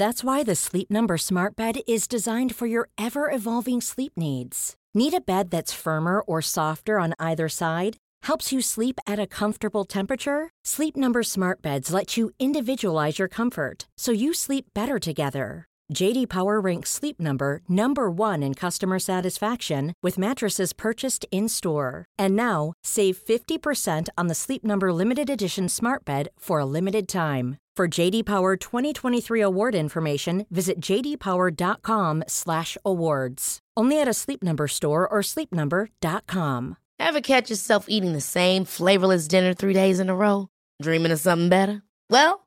That's why the Sleep Number Smart Bed is designed for your ever-evolving sleep needs. Need a bed that's firmer or softer on either side? Helps you sleep at a comfortable temperature? Sleep Number Smart Beds let you individualize your comfort so you sleep better together. JD Power ranks Sleep Number number 1 in customer satisfaction with mattresses purchased in-store. And now, save 50% on the Sleep Number limited edition Smart Bed for a limited time. For JD Power 2023 award information, visit jdpower.com/awards. Only at a Sleep Number store or sleepnumber.com. Ever catch yourself eating the same flavorless dinner three days in a row? Dreaming of something better? Well,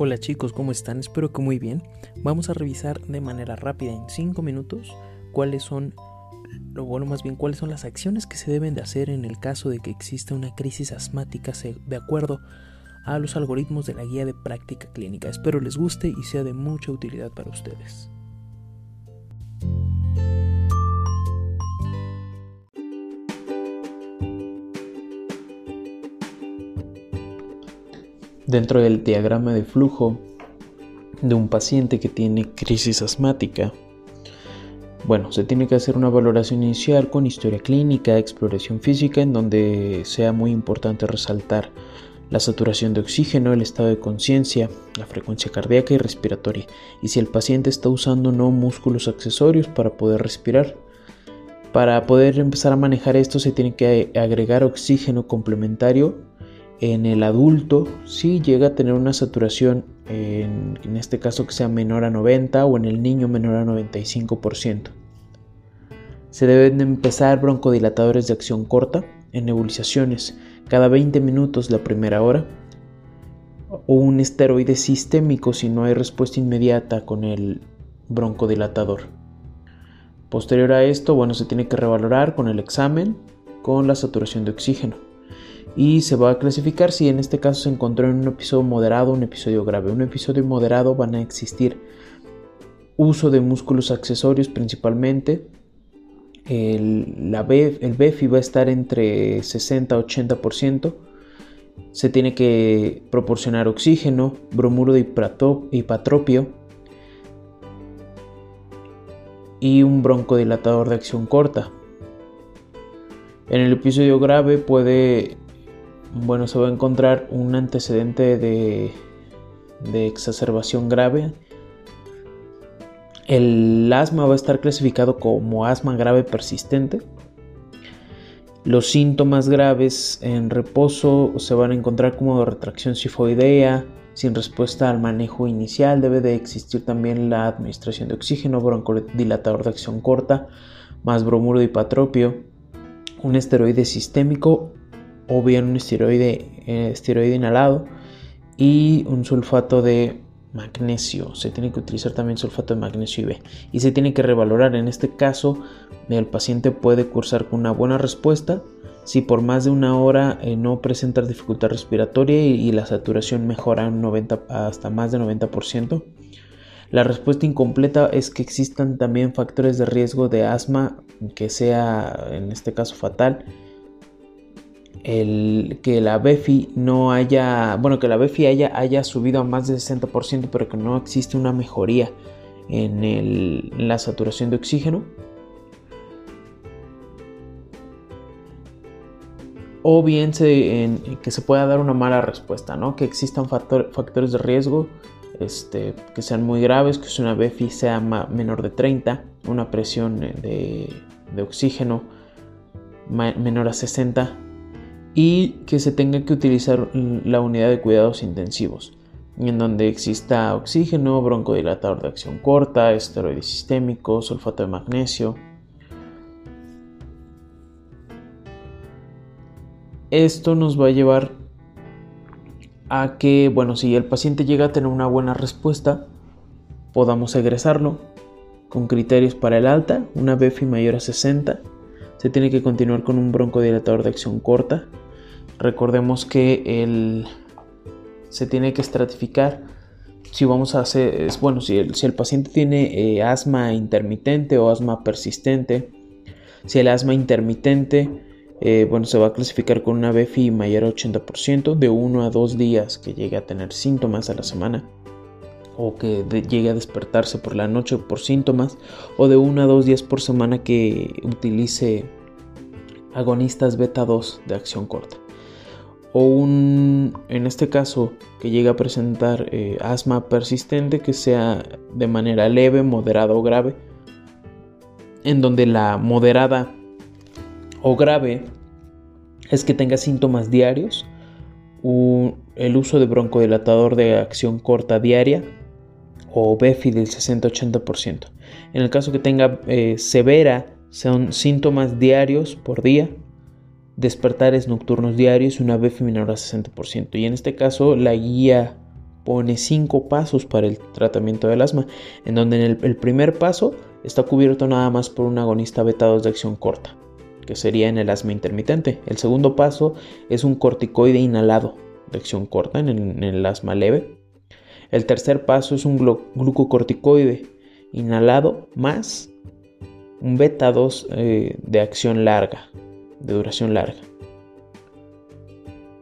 Hola chicos, ¿cómo están? Espero que muy bien. Vamos a revisar de manera rápida en 5 minutos cuáles son, lo bueno más bien, cuáles son las acciones que se deben de hacer en el caso de que exista una crisis asmática de acuerdo a los algoritmos de la guía de práctica clínica. Espero les guste y sea de mucha utilidad para ustedes. Dentro del diagrama de flujo de un paciente que tiene crisis asmática, bueno, se tiene que hacer una valoración inicial con historia clínica, exploración física, en donde sea muy importante resaltar la saturación de oxígeno, el estado de conciencia, la frecuencia cardíaca y respiratoria, y si el paciente está usando no músculos accesorios para poder respirar. Para poder empezar a manejar esto se tiene que agregar oxígeno complementario en el adulto si llega a tener una saturación, en, este caso que sea menor a 90 o en el niño menor a 95%. Se deben empezar broncodilatadores de acción corta en nebulizaciones cada 20 minutos la primera hora o un esteroide sistémico si no hay respuesta inmediata con el broncodilatador. Posterior a esto, bueno, se tiene que revalorar con el examen con la saturación de oxígeno y se va a clasificar si en este caso se encontró en un episodio moderado un episodio grave. Un episodio moderado van a existir uso de músculos accesorios principalmente. El, la el BEFI va a estar entre 60 a 80%. Se tiene que proporcionar oxígeno, bromuro de hipatropio y un broncodilatador de acción corta. En el episodio grave puede bueno, se va a encontrar un antecedente de, exacerbación grave. El asma va a estar clasificado como asma grave persistente. Los síntomas graves en reposo se van a encontrar como retracción sifoidea, sin respuesta al manejo inicial. Debe de existir también la administración de oxígeno, broncodilatador de acción corta, más bromuro de hipatropio, un esteroide sistémico o bien un esteroide, eh, esteroide inhalado y un sulfato de magnesio. Se tiene que utilizar también sulfato de magnesio y B. Y se tiene que revalorar. En este caso, el paciente puede cursar con una buena respuesta si por más de una hora eh, no presenta dificultad respiratoria y, la saturación mejora 90, hasta más de 90%. La respuesta incompleta es que existan también factores de riesgo de asma que sea en este caso fatal el, que la BEFI no haya, bueno, que la BEFI haya, haya subido a más de 60%, pero que no existe una mejoría en, la saturación de oxígeno. o bien que se pueda dar una mala respuesta, ¿no? que existan factores de riesgo este, que sean muy graves, que una BFI sea menor de 30, una presión de, de oxígeno menor a 60 y que se tenga que utilizar la unidad de cuidados intensivos en donde exista oxígeno, broncodilatador de acción corta, esteroide sistémico, sulfato de magnesio. Esto nos va a llevar a que, bueno, si el paciente llega a tener una buena respuesta, podamos egresarlo con criterios para el alta, una BFI mayor a 60. Se tiene que continuar con un broncodilatador de acción corta. Recordemos que el se tiene que estratificar si vamos a hacer, bueno, si el, si el paciente tiene eh, asma intermitente o asma persistente, si el asma intermitente, eh, bueno, se va a clasificar con una BFI mayor a 80%, de 1 a 2 días que llegue a tener síntomas a la semana, o que llegue a despertarse por la noche por síntomas, o de 1 a 2 días por semana que utilice agonistas beta 2 de acción corta. O un, en este caso, que llegue a presentar eh, asma persistente que sea de manera leve, moderada o grave, en donde la moderada o grave es que tenga síntomas diarios, el uso de broncodilatador de acción corta diaria o BEFI del 60-80%. En el caso que tenga eh, severa, son síntomas diarios por día, despertares nocturnos diarios y una BF menor a 60%. Y en este caso la guía pone cinco pasos para el tratamiento del asma, en donde en el, primer paso está cubierto nada más por un agonista beta 2 de acción corta, que sería en el asma intermitente. El segundo paso es un corticoide inhalado de acción corta en el, asma leve. El tercer paso es un glucocorticoide inhalado más un beta 2 eh, de acción larga, de duración larga.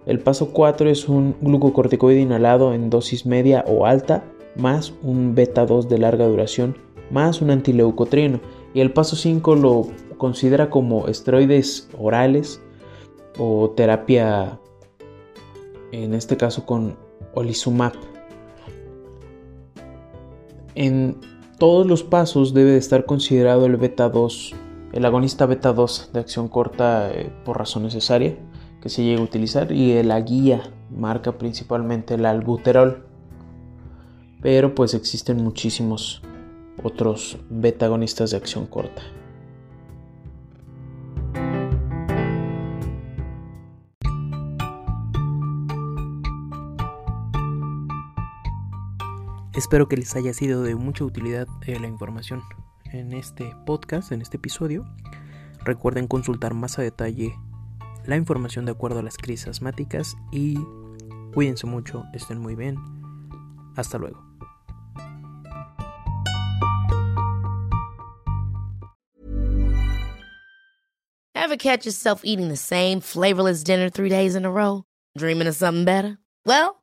El paso 4 es un glucocorticoide inhalado en dosis media o alta, más un beta 2 de larga duración, más un antileucotrino. Y el paso 5 lo considera como esteroides orales o terapia, en este caso con olizumab. En todos los pasos debe estar considerado el beta 2 el agonista beta 2 de acción corta eh, por razón necesaria que se llega a utilizar y la guía marca principalmente el albuterol. Pero pues existen muchísimos otros beta agonistas de acción corta Espero que les haya sido de mucha utilidad eh, la información en este podcast, en este episodio. Recuerden consultar más a detalle la información de acuerdo a las crisis asmáticas y cuídense mucho, estén muy bien. Hasta luego. Ever catch yourself eating the same flavorless dinner three days in a row? Dreaming of something better? Well,